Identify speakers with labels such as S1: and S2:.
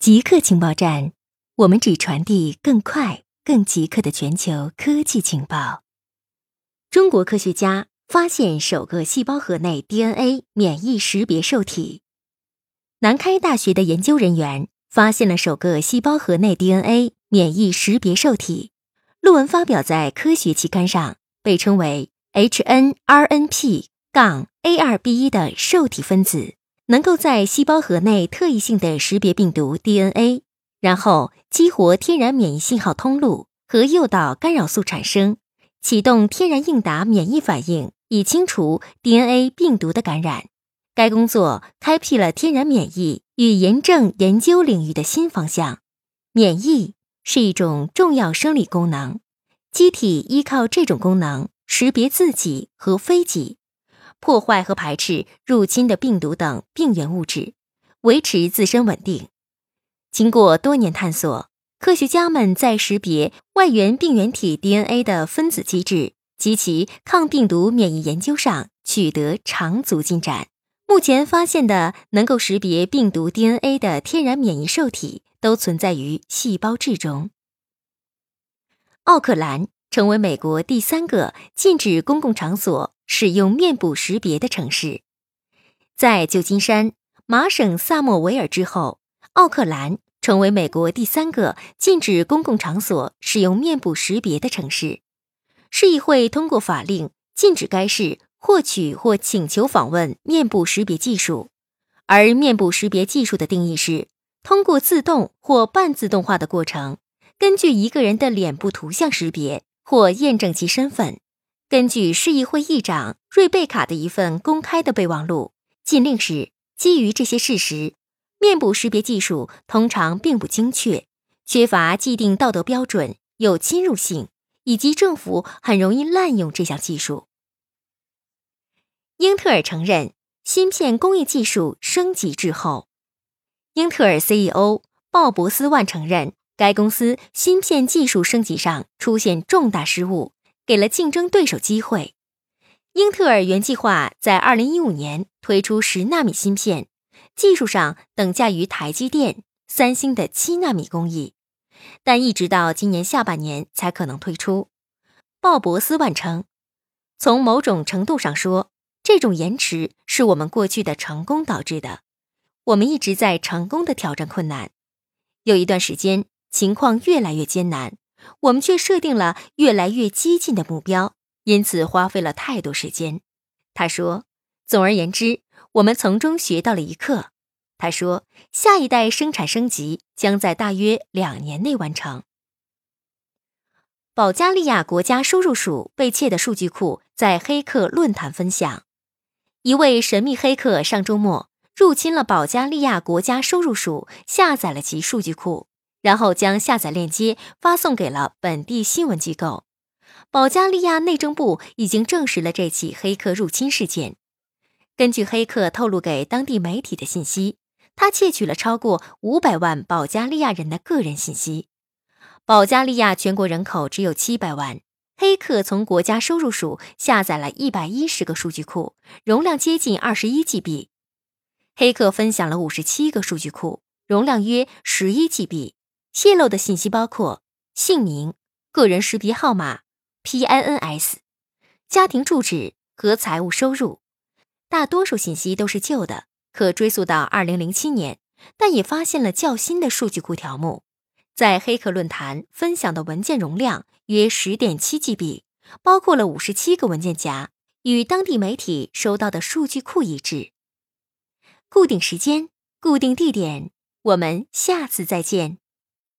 S1: 极客情报站，我们只传递更快、更极客的全球科技情报。中国科学家发现首个细胞核内 DNA 免疫识别受体。南开大学的研究人员发现了首个细胞核内 DNA 免疫识别受体，论文发表在科学期刊上，被称为 HNRNP- 杠 A2B1 的受体分子。能够在细胞核内特异性的识别病毒 DNA，然后激活天然免疫信号通路和诱导干扰素产生，启动天然应答免疫反应，以清除 DNA 病毒的感染。该工作开辟了天然免疫与炎症研究领域的新方向。免疫是一种重要生理功能，机体依靠这种功能识别自己和非己。破坏和排斥入侵的病毒等病原物质，维持自身稳定。经过多年探索，科学家们在识别外源病原体 DNA 的分子机制及其抗病毒免疫研究上取得长足进展。目前发现的能够识别病毒 DNA 的天然免疫受体，都存在于细胞质中。奥克兰成为美国第三个禁止公共场所。使用面部识别的城市，在旧金山、麻省萨默维尔之后，奥克兰成为美国第三个禁止公共场所使用面部识别的城市。市议会通过法令禁止该市获取或请求访问面部识别技术，而面部识别技术的定义是通过自动或半自动化的过程，根据一个人的脸部图像识别或验证其身份。根据市议会议长瑞贝卡的一份公开的备忘录，禁令是基于这些事实：面部识别技术通常并不精确，缺乏既定道德标准，有侵入性，以及政府很容易滥用这项技术。英特尔承认芯片工艺技术升级滞后。英特尔 CEO 鲍勃斯万承认，该公司芯片技术升级上出现重大失误。给了竞争对手机会。英特尔原计划在二零一五年推出十纳米芯片，技术上等价于台积电、三星的七纳米工艺，但一直到今年下半年才可能推出。鲍勃斯万称，从某种程度上说，这种延迟是我们过去的成功导致的。我们一直在成功的挑战困难，有一段时间情况越来越艰难。我们却设定了越来越激进的目标，因此花费了太多时间。他说：“总而言之，我们从中学到了一课。”他说：“下一代生产升级将在大约两年内完成。”保加利亚国家收入署被窃的数据库在黑客论坛分享。一位神秘黑客上周末入侵了保加利亚国家收入署，下载了其数据库。然后将下载链接发送给了本地新闻机构。保加利亚内政部已经证实了这起黑客入侵事件。根据黑客透露给当地媒体的信息，他窃取了超过五百万保加利亚人的个人信息。保加利亚全国人口只有七百万。黑客从国家收入署下载了一百一十个数据库，容量接近二十一 GB。黑客分享了五十七个数据库，容量约十一 GB。泄露的信息包括姓名、个人识别号码、PINS、家庭住址和财务收入。大多数信息都是旧的，可追溯到2007年，但也发现了较新的数据库条目。在黑客论坛分享的文件容量约10.7 GB，包括了57个文件夹，与当地媒体收到的数据库一致。固定时间，固定地点，我们下次再见。